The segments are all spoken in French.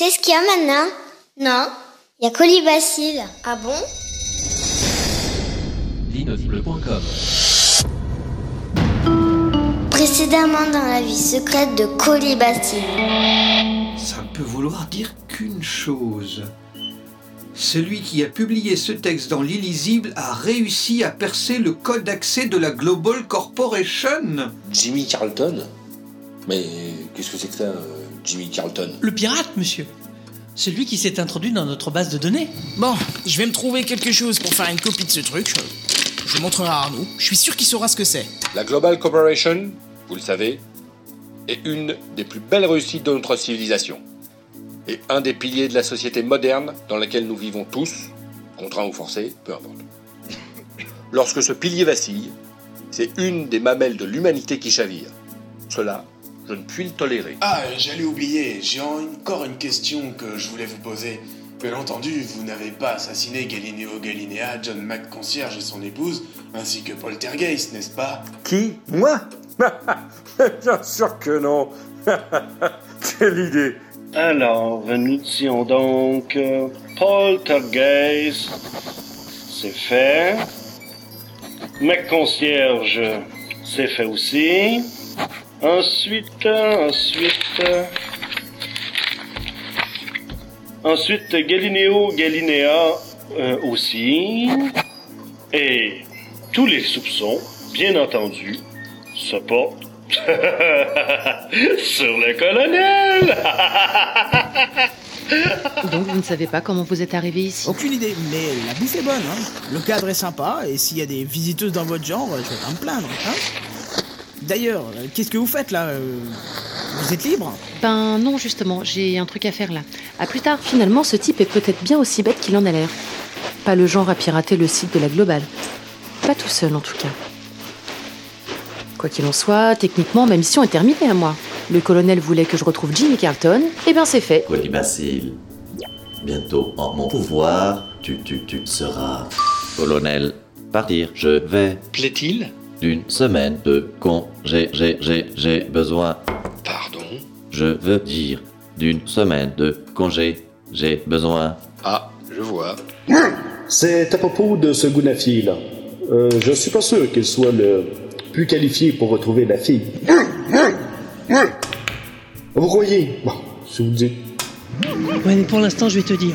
C'est ce qu'il y a maintenant? Non. Il y a Colibacille. Ah bon? Linotbleu.com Précédemment dans la vie secrète de Colibacille. Ça ne peut vouloir dire qu'une chose. Celui qui a publié ce texte dans l'illisible a réussi à percer le code d'accès de la Global Corporation. Jimmy Carlton? Mais qu'est-ce que c'est que ça, euh, Jimmy Carlton Le pirate, monsieur. Celui qui s'est introduit dans notre base de données. Bon, je vais me trouver quelque chose pour faire une copie de ce truc. Je, je montrerai à Arnaud. Je suis sûr qu'il saura ce que c'est. La Global Corporation, vous le savez, est une des plus belles réussites de notre civilisation. Et un des piliers de la société moderne dans laquelle nous vivons tous, contraints ou forcés, peu importe. Lorsque ce pilier vacille, c'est une des mamelles de l'humanité qui chavire. Cela, je ne puis le tolérer. Ah, j'allais oublier, j'ai encore une question que je voulais vous poser. Bien entendu, vous n'avez pas assassiné Galileo Galiléa, John McConcierge et son épouse, ainsi que Poltergeist, n'est-ce pas? Qui? Moi? Bien sûr que non. Quelle idée. Alors, nous disions donc Poltergeist, c'est fait. McConcierge, c'est fait aussi. Ensuite, ensuite. Ensuite, Galileo Galiléa euh, aussi. Et tous les soupçons, bien entendu, se portent sur le colonel. Donc vous ne savez pas comment vous êtes arrivé ici? Aucune idée, mais la bouffe est bonne. Hein. Le cadre est sympa, et s'il y a des visiteuses dans votre genre, je vais pas me plaindre. Hein. D'ailleurs, euh, qu'est-ce que vous faites là euh, Vous êtes libre Ben non, justement, j'ai un truc à faire là. À plus tard. Finalement, ce type est peut-être bien aussi bête qu'il en a l'air. Pas le genre à pirater le site de la Globale. Pas tout seul en tout cas. Quoi qu'il en soit, techniquement, ma mission est terminée à moi. Le colonel voulait que je retrouve Jimmy Carlton, et bien c'est fait. Colibacille. Bientôt en mon pouvoir, tu, tu, tu seras. Colonel, partir, je vais. Plaît-il D'une semaine de congé, j'ai, j'ai, j'ai besoin. Pardon? Je veux dire, d'une semaine de congé, j'ai besoin. Ah, je vois. C'est à propos de ce Gounafi-là. Euh, je suis pas sûr qu'il soit le plus qualifié pour retrouver la fille. Vous croyez Bon, si vous dites. Ouais, mais pour l'instant, je vais te dire.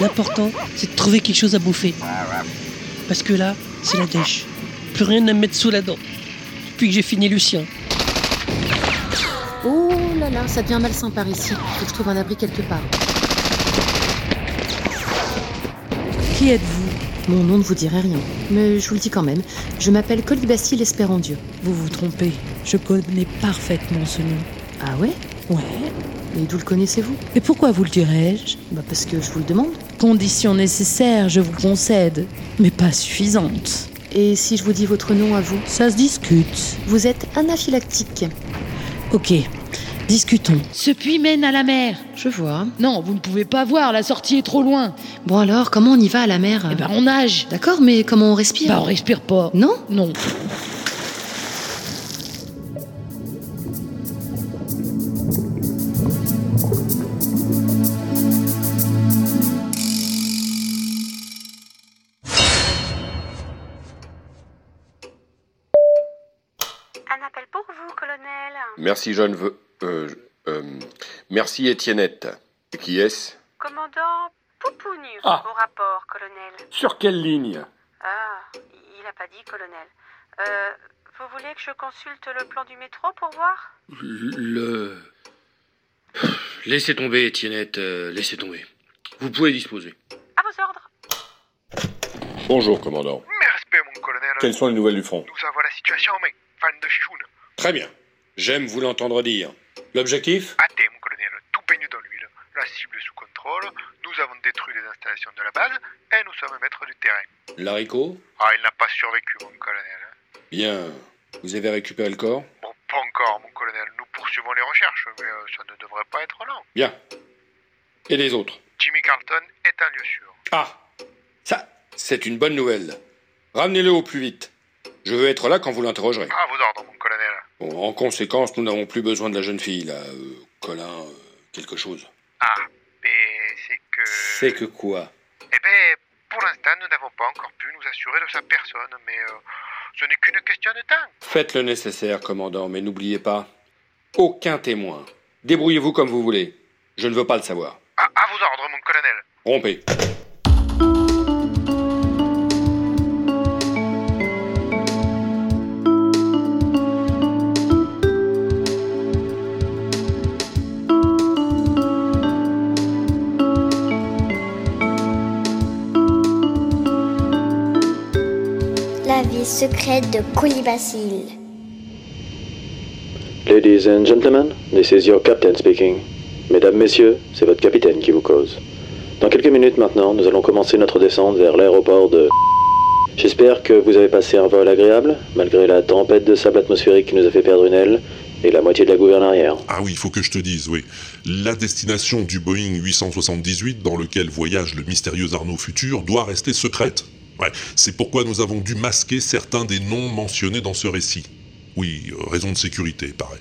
L'important, c'est de trouver quelque chose à bouffer. Parce que là, c'est la dèche. Plus rien à me mettre sous la dent. Depuis que j'ai fini le sien. Oh là là, ça devient malsain par ici. Faut que je trouve un abri quelque part. Qui êtes-vous? Mon nom ne vous dirait rien, mais je vous le dis quand même. Je m'appelle Colibacille Espérant Dieu. Vous vous trompez. Je connais parfaitement ce nom. Ah ouais? Ouais. Et d'où le connaissez-vous? Et pourquoi vous le dirais-je? Bah parce que je vous le demande. Condition nécessaire, je vous concède, mais pas suffisante. Et si je vous dis votre nom à vous Ça se discute. Vous êtes anaphylactique. Ok, discutons. Ce puits mène à la mer. Je vois. Non, vous ne pouvez pas voir, la sortie est trop loin. Bon alors, comment on y va à la mer? Eh ben, on nage. D'accord, mais comment on respire? Bah, on respire pas. Non? Non. Un appel pour vous, colonel. Merci, jeune veux. Euh, euh, merci, Étiennette. Et qui est-ce? Commandant Poupounu Ah. au rapport, colonel. Sur quelle ligne? Ah, il n'a pas dit, colonel. Euh, vous voulez que je consulte le plan du métro pour voir? Le. Laissez tomber, Étiennette, euh, laissez tomber. Vous pouvez disposer. À vos ordres. Bonjour, commandant. Respect, mon colonel. Quelles sont les nouvelles du front? Nous avons la situation en main. Fan de chichoun. Très bien. J'aime vous l'entendre dire. L'objectif? Athée, mon colonel. Tout baigne dans l'huile. La cible est sous contrôle. Nous avons détruit les installations de la base et nous sommes maîtres du terrain. L'haricot Ah, il n'a pas survécu, mon colonel. Bien. Vous avez récupéré le corps? Bon, pas encore, mon colonel. Nous poursuivons les recherches, mais euh, ça ne devrait pas être long. Bien. Et les autres? Jimmy Carlton est un lieu sûr. Ah Ça, c'est une bonne nouvelle. Ramenez-le au plus vite. Je veux être là quand vous l'interrogerez. À vos ordres, mon colonel. Bon, en conséquence, nous n'avons plus besoin de la jeune fille, là. euh, Colin, euh, quelque chose. Ah, C'est que quoi? Eh ben, pour l'instant, nous n'avons pas encore pu nous assurer de sa personne, mais euh, ce n'est qu'une question de temps. Faites le nécessaire, commandant, mais n'oubliez pas, aucun témoin. Débrouillez-vous comme vous voulez. Je ne veux pas le savoir. À, à vos ordres, mon colonel. Rompez. La vie secrète de Colibacille. Ladies and gentlemen, this is your captain speaking. Mesdames, messieurs, c'est votre capitaine qui vous cause. Dans quelques minutes maintenant, nous allons commencer notre descente vers l'aéroport de... J'espère que vous avez passé un vol agréable, malgré la tempête de sable atmosphérique qui nous a fait perdre une aile et la moitié de la gouverne arrière. Ah oui, il faut que je te dise, oui. La destination du Boeing 878 dans lequel voyage le mystérieux Arnaud Futur doit rester secrète. Ouais, c'est pourquoi nous avons dû masquer certains des noms mentionnés dans ce récit. Oui, euh, raison de sécurité, pareil.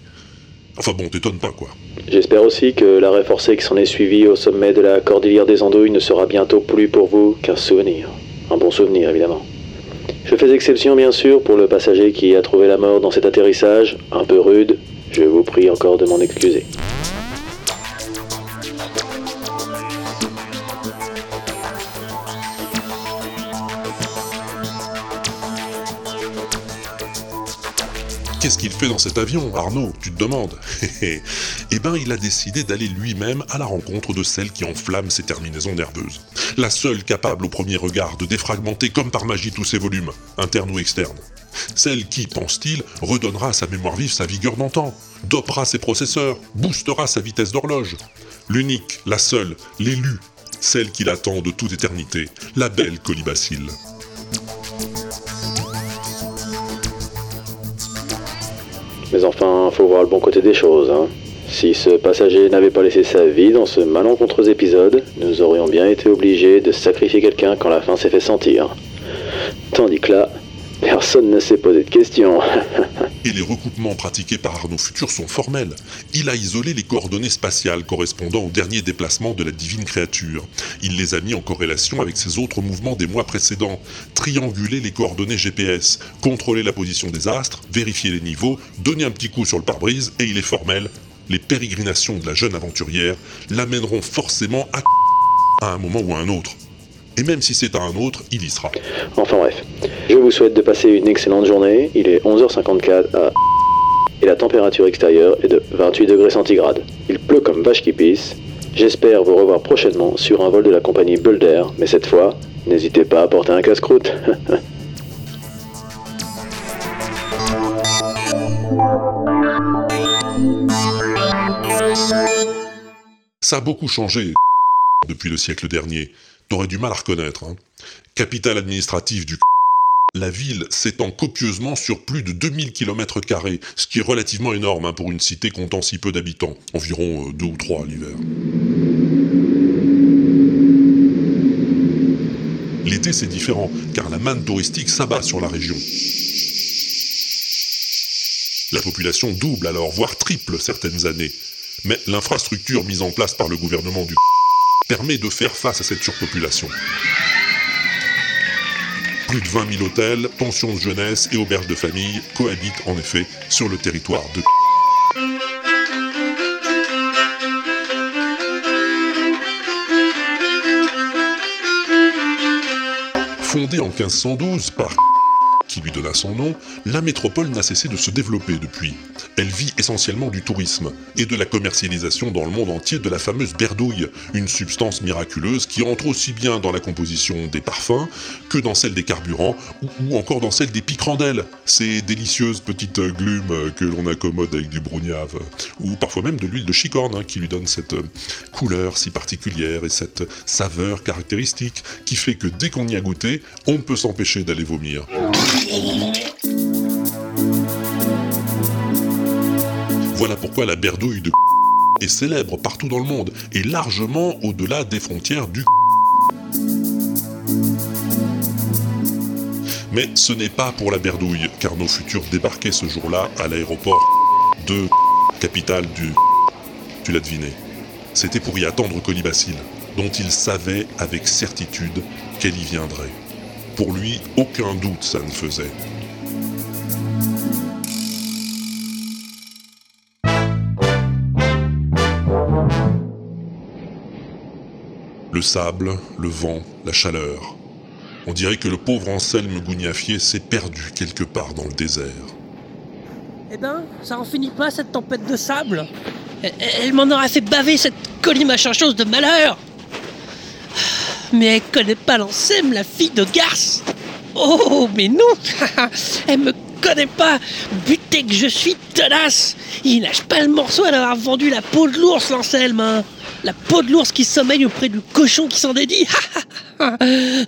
Enfin bon, t'étonnes pas, quoi. J'espère aussi que l'arrêt forcé qui s'en est suivi au sommet de la cordillère des Andouilles ne sera bientôt plus pour vous qu'un souvenir. Un bon souvenir, évidemment. Je fais exception, bien sûr, pour le passager qui a trouvé la mort dans cet atterrissage, un peu rude. Je vous prie encore de m'en excuser. Qu'est-ce qu'il fait dans cet avion, Arnaud Tu te demandes Eh ben, il a décidé d'aller lui-même à la rencontre de celle qui enflamme ses terminaisons nerveuses. La seule capable au premier regard de défragmenter comme par magie tous ses volumes, internes ou externes. Celle qui, pense-t-il, redonnera à sa mémoire vive sa vigueur d'antan, dopera ses processeurs, boostera sa vitesse d'horloge. L'unique, la seule, l'élu, celle qu'il attend de toute éternité, la belle colibacille. Mais enfin, faut voir le bon côté des choses. Hein. Si ce passager n'avait pas laissé sa vie dans ce malencontreux épisode, nous aurions bien été obligés de sacrifier quelqu'un quand la fin s'est fait sentir. Tandis que là, personne ne s'est posé de questions. Et les recoupements pratiqués par Arnaud Futur sont formels. Il a isolé les coordonnées spatiales correspondant au dernier déplacement de la divine créature. Il les a mis en corrélation avec ses autres mouvements des mois précédents. Trianguler les coordonnées GPS, contrôler la position des astres, vérifier les niveaux, donner un petit coup sur le pare-brise, et il est formel. Les pérégrinations de la jeune aventurière l'amèneront forcément à à un moment ou à un autre. Et même si c'est à un autre, il y sera. Enfin bref, je vous souhaite de passer une excellente journée. Il est 11h54 à... Et la température extérieure est de 28 degrés centigrades. Il pleut comme vache qui pisse. J'espère vous revoir prochainement sur un vol de la compagnie Bulder, mais cette fois, n'hésitez pas à porter un casse-croûte. Ça a beaucoup changé depuis le siècle dernier. T'aurais du mal à reconnaître. Hein. Capitale administrative du la ville s'étend copieusement sur plus de 2000 km, ce qui est relativement énorme hein, pour une cité comptant si peu d'habitants, environ euh, deux ou trois l'hiver. L'été c'est différent, car la manne touristique s'abat sur la région. La population double alors, voire triple certaines années. Mais l'infrastructure mise en place par le gouvernement du permet de faire face à cette surpopulation. Plus de 20 000 hôtels, pensions de jeunesse et auberges de famille cohabitent en effet sur le territoire de Fondée en 1512 par qui lui donna son nom, la métropole n'a cessé de se développer depuis. Elle vit essentiellement du tourisme et de la commercialisation dans le monde entier de la fameuse berdouille, une substance miraculeuse qui entre aussi bien dans la composition des parfums que dans celle des carburants ou, encore dans celle des picrandelles, ces délicieuses petites glumes que l'on accommode avec du brognave, ou parfois même de l'huile de chicorne hein, qui lui donne cette couleur si particulière et cette saveur caractéristique qui fait que dès qu'on y a goûté, on ne peut s'empêcher d'aller vomir. Voilà pourquoi la berdouille de est célèbre partout dans le monde et largement au-delà des frontières du Mais ce n'est pas pour la berdouille, car nos futurs débarquaient ce jour-là à l'aéroport de capitale du... Tu l'as deviné. C'était pour y attendre Colibacille. dont il savait avec certitude qu'elle y viendrait. Pour lui, aucun doute ça ne faisait. Le sable, le vent, la chaleur. On dirait que le pauvre Anselme Gougnafier s'est perdu quelque part dans le désert. Eh ben, ça en finit pas cette tempête de sable. Elle, elle m'en aura fait baver cette colimachin chose de malheur. Mais elle connaît pas l'Ansem, la fille de Garce. Oh, mais non. Elle me connaît pas. Buté que je suis tenace. Il lâche pas le morceau à avoir vendu la peau de l'ours, l'Anselme hein. La peau de l'ours qui sommeille auprès du cochon qui s'en dédie.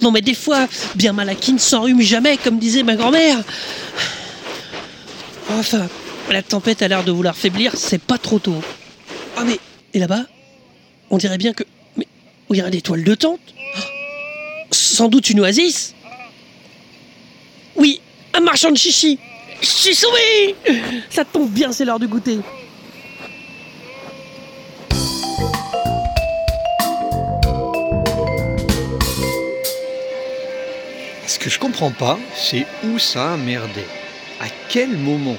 Non mais des fois, bien mal à qui ne s'enrhume jamais, comme disait ma grand-mère. Enfin, la tempête a l'air de vouloir faiblir, c'est pas trop tôt. Ah mais, et là-bas On dirait bien que... Mais, regarde des toiles de tente Sans doute une oasis Oui, un marchand de chichi Je suis sauvé Ça tombe bien, c'est l'heure du goûter. Ce que je comprends pas, c'est où ça a merdé. À quel moment?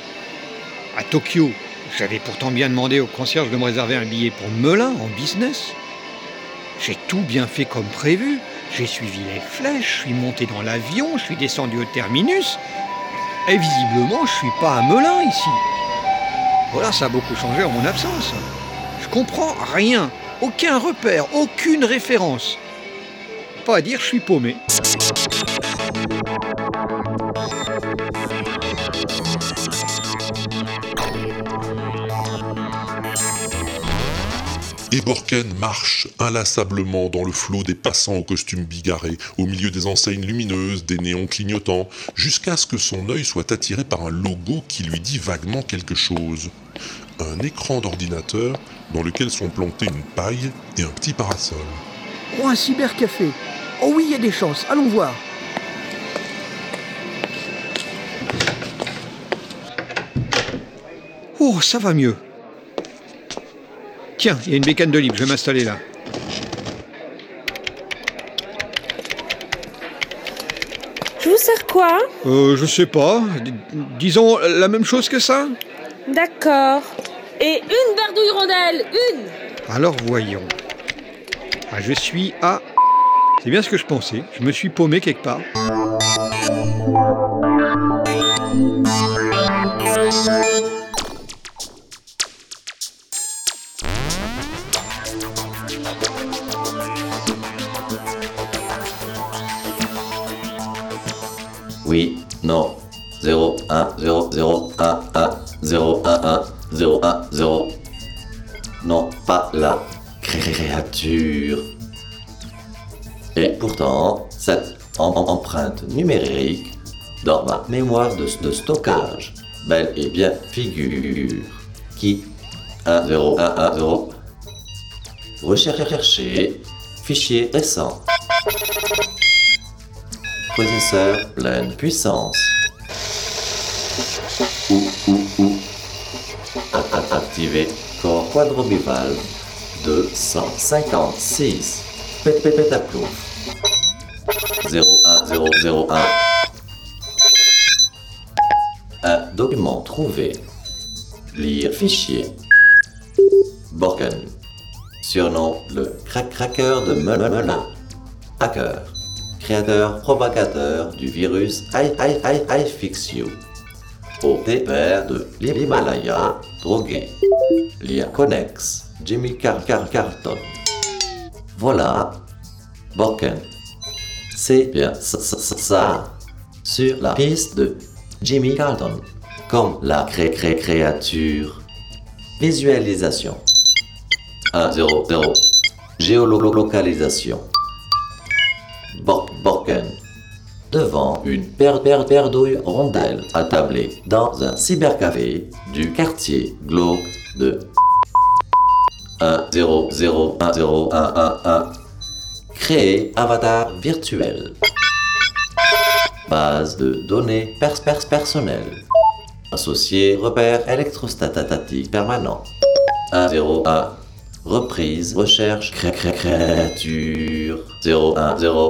À Tokyo, j'avais pourtant bien demandé au concierge de me réserver un billet pour Melun en business. J'ai tout bien fait comme prévu. J'ai suivi les flèches, je suis monté dans l'avion, je suis descendu au terminus. Et visiblement, je suis pas à Melun ici. Voilà, ça a beaucoup changé en mon absence. Je comprends rien, aucun repère, aucune référence. Pas à dire, je suis paumé. Et Borken marche inlassablement dans le flot des passants aux costumes bigarrés, au milieu des enseignes lumineuses, des néons clignotants, jusqu'à ce que son œil soit attiré par un logo qui lui dit vaguement quelque chose. Un écran d'ordinateur dans lequel sont plantés une paille et un petit parasol. Oh, un cybercafé. Oh oui, il y a des chances. Allons voir. Oh, ça va mieux. Tiens, il y a une bécane de libre, je vais m'installer là. Je vous sers quoi Euh, je sais pas. D- disons la même chose que ça D'accord. Et une bardouille rondelle, une Alors voyons. Ah, je suis à. C'est bien ce que je pensais. Je me suis paumé quelque part. Et pourtant, cette em- em- empreinte numérique dans ma mémoire de, stockage, bel et bien figure qui 1, 0, 1, 1, 0. Rechercher, fichier récent. Processeur pleine puissance. Ou, ou, ou. A- a- Activé corps quadrobival 256. Pét, pét, pétaplouf. 01001. Un document trouvé. Lire fichier. Borken. Surnom le crack cracker de Melun. Hacker. Créateur propagateur du virus I, I, I, I Fix You. Au départ de l'Himalaya, drogué. Lien connexe. Jimmy Car Car Carton. Voilà. Borken. C'est bien ça, ça, ça, ça. Sur la piste de Jimmy Carlton. Comme la cré cré créature. Visualisation. 1 0 0. Géolocalisation. Bork Borken. Devant une paire paire paire douille rondelle attablée dans un cybercafé du quartier glauque de 1 0 0 1 0 1 1 1. Créer avatar virtuel. Base de données pers pers personnelles. Associé repère électrostatique permanent. 1 0 1 Reprise, recherche, cré cré créature. 0, 1, 0.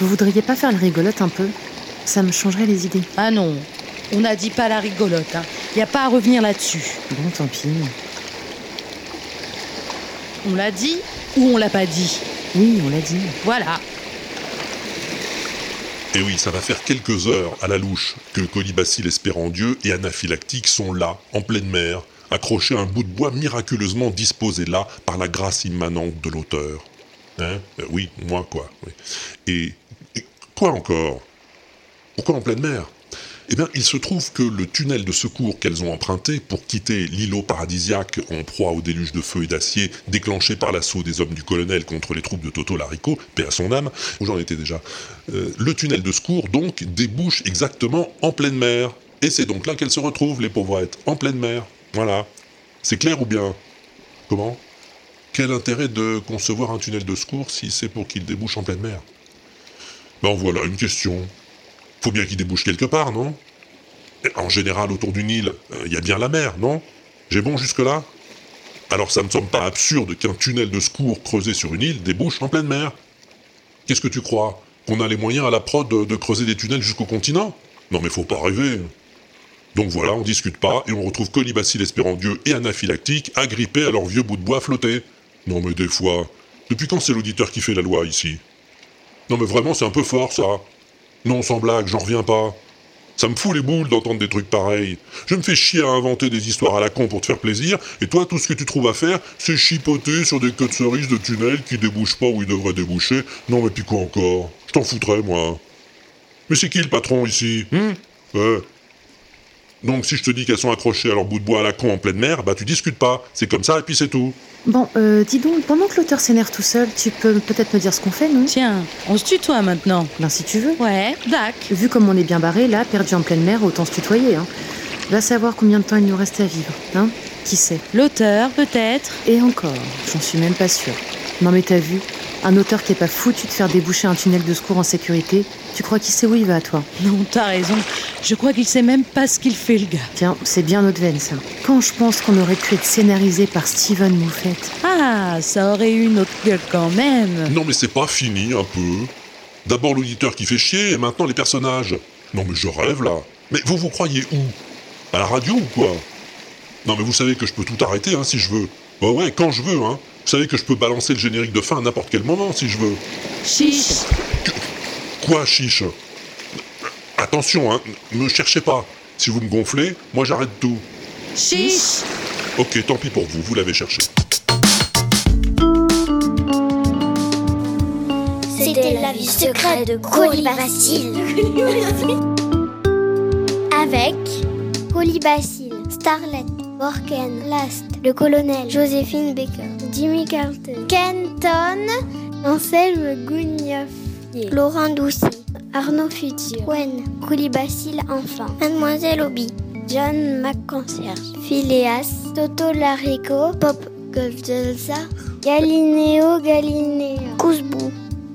Vous voudriez pas faire le rigolote un peu? Ça me changerait les idées. Ah non, on n'a dit pas la rigolote. Hein. Y a pas à revenir là-dessus. Bon, tant pis. On l'a dit ou on l'a pas dit? Oui, on l'a dit. Voilà. Et oui, ça va faire quelques heures à la louche que Colibacille Espérandieu et Anaphylactique sont là, en pleine mer, accrochés à un bout de bois miraculeusement disposé là par la grâce immanente de l'auteur. Hein? Euh, Oui, moi quoi. oui. Et quoi encore Pourquoi en pleine mer? Eh bien, il se trouve que le tunnel de secours qu'elles ont emprunté pour quitter l'îlot paradisiaque en proie au déluge de feu et d'acier déclenché par l'assaut des hommes du colonel contre les troupes de Toto Larico, paix à son âme, où j'en étais déjà, euh, le tunnel de secours donc débouche exactement en pleine mer. Et c'est donc là qu'elles se retrouvent, les pauvrettes, en pleine mer. Voilà. C'est clair ou bien? Comment? Quel intérêt de concevoir un tunnel de secours si c'est pour qu'il débouche en pleine mer? Ben voilà une question. Faut bien qu'il débouche quelque part, non? En général, autour d'une île, euh, il y a bien la mer, non? J'ai bon jusque-là? Alors ça me semble pas absurde qu'un tunnel de secours creusé sur une île débouche en pleine mer. Qu'est-ce que tu crois? Qu'on a les moyens à la prod de, de creuser des tunnels jusqu'au continent? Non mais faut pas rêver. Donc voilà, on discute pas et on retrouve Colibacille Espérandieu et Anaphylactique agrippés à leur vieux bout de bois flotté. Non mais des fois, depuis quand c'est l'auditeur qui fait la loi ici? Non mais vraiment c'est un peu fort ça. Non sans blague, j'en reviens pas. Ça me fout les boules d'entendre des trucs pareils. Je me fais chier à inventer des histoires à la con pour te faire plaisir, et toi tout ce que tu trouves à faire, c'est chipoter sur des queues de cerises de tunnels qui débouchent pas où ils devraient déboucher. Non mais puis quoi encore? Je t'en foutrais moi. Mais c'est qui le patron ici? Hum Ouais. Donc si je te dis qu'elles sont accrochées à leur bout de bois à la con en pleine mer, bah tu discutes pas. C'est comme ça et puis c'est tout. Bon, euh, dis donc, pendant que l'auteur s'énerve tout seul, tu peux peut-être me dire ce qu'on fait, non Tiens, on se tutoie maintenant. Ben si tu veux. Ouais, dac. Vu comme on est bien barré, là, perdu en pleine mer, autant se tutoyer, hein. Va savoir combien de temps il nous reste à vivre, hein? Qui sait? L'auteur, peut-être Et encore, j'en suis même pas sûre. Non mais t'as vu Un auteur qui est pas foutu de faire déboucher un tunnel de secours en sécurité, tu crois qu'il sait où il va, toi Non, t'as raison. Je crois qu'il sait même pas ce qu'il fait, le gars. Tiens, c'est bien notre veine, ça. Quand je pense qu'on aurait pu être scénarisé par Steven Moffat. Ah, ça aurait eu une autre gueule quand même. Non mais c'est pas fini un peu. D'abord l'auditeur qui fait chier et maintenant les personnages. Non mais je rêve là. Mais vous vous croyez où? À la radio ou quoi? Non mais vous savez que je peux tout arrêter hein, si je veux. Bah ouais, quand je veux hein. Vous savez que je peux balancer le générique de fin à n'importe quel moment si je veux. Chiche Quoi chiche? Attention hein, me cherchez pas. Si vous me gonflez, moi j'arrête tout. Chiche Ok, tant pis pour vous, vous l'avez cherché. C'était la vie secrète de Colibacille. Avec Colibacille, Starlet, Borken, Last, le colonel, Joséphine Baker, Jimmy Carlton, Kenton, Anselme Gougnoff, Laurent Doucy, Arnaud Futur, Gwen, Colibacille Enfant, Mademoiselle Obi, John McConcierge, Phileas, Toto Larico, Pop Goldzelza, Galinéo Galinea, Kouzbou,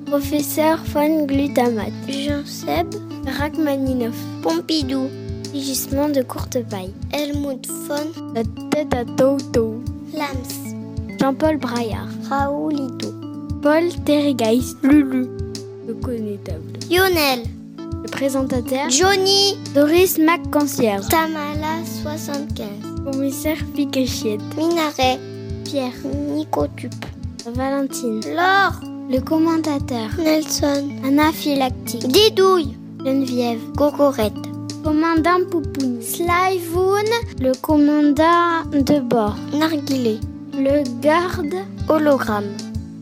Professeur von Glutamate, Jean-Seb, Rachmaninoff, Pompidou, Gisement de courte paille, Helmut von, la tête à Toto, Lams, Jean-Paul Braillard, Raoulito, Paul Terrigeist, Lulu, le connétable, Lionel, le présentateur, Johnny, Doris McConcierge, Tamala 75, Commissaire Picachiette, Minaret, Pierre, Nicotup, Valentine, Laure, le commentateur, Nelson, Anaphylactique, Didouille, Geneviève, Cocorette, commandant Poupoune, Slyvoun, le commandant de bord, Narguilé, le garde, hologramme,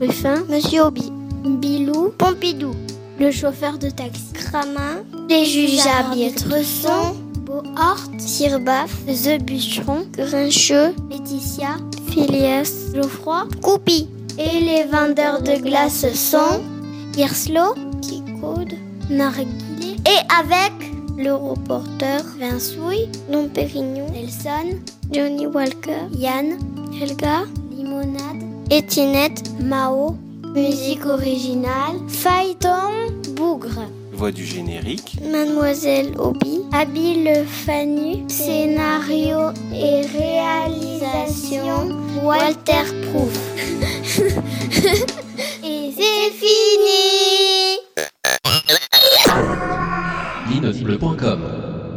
Ruffin, Monsieur Obi, Bilou, Pompidou, le chauffeur de taxi, Cramin, les juges arbitres sont Bohort, Sirbaf, The Bûcheron, Grincheux, Laetitia, Phileas, Geoffroy, Coupi. Et les vendeurs de glace sont Hirslo, Kikoud, Narguilé. Et avec le reporter, Vincouille, Dom Pérignon, Nelson, Johnny Walker, Yann, Helga, Limonade, Étinette, Mao, musique originale, Phaéton, Bougre. Voix du générique. Mademoiselle Obi, Habile Fanu, scénario et réalisation, Walter Proof. et c'est fini Welcome.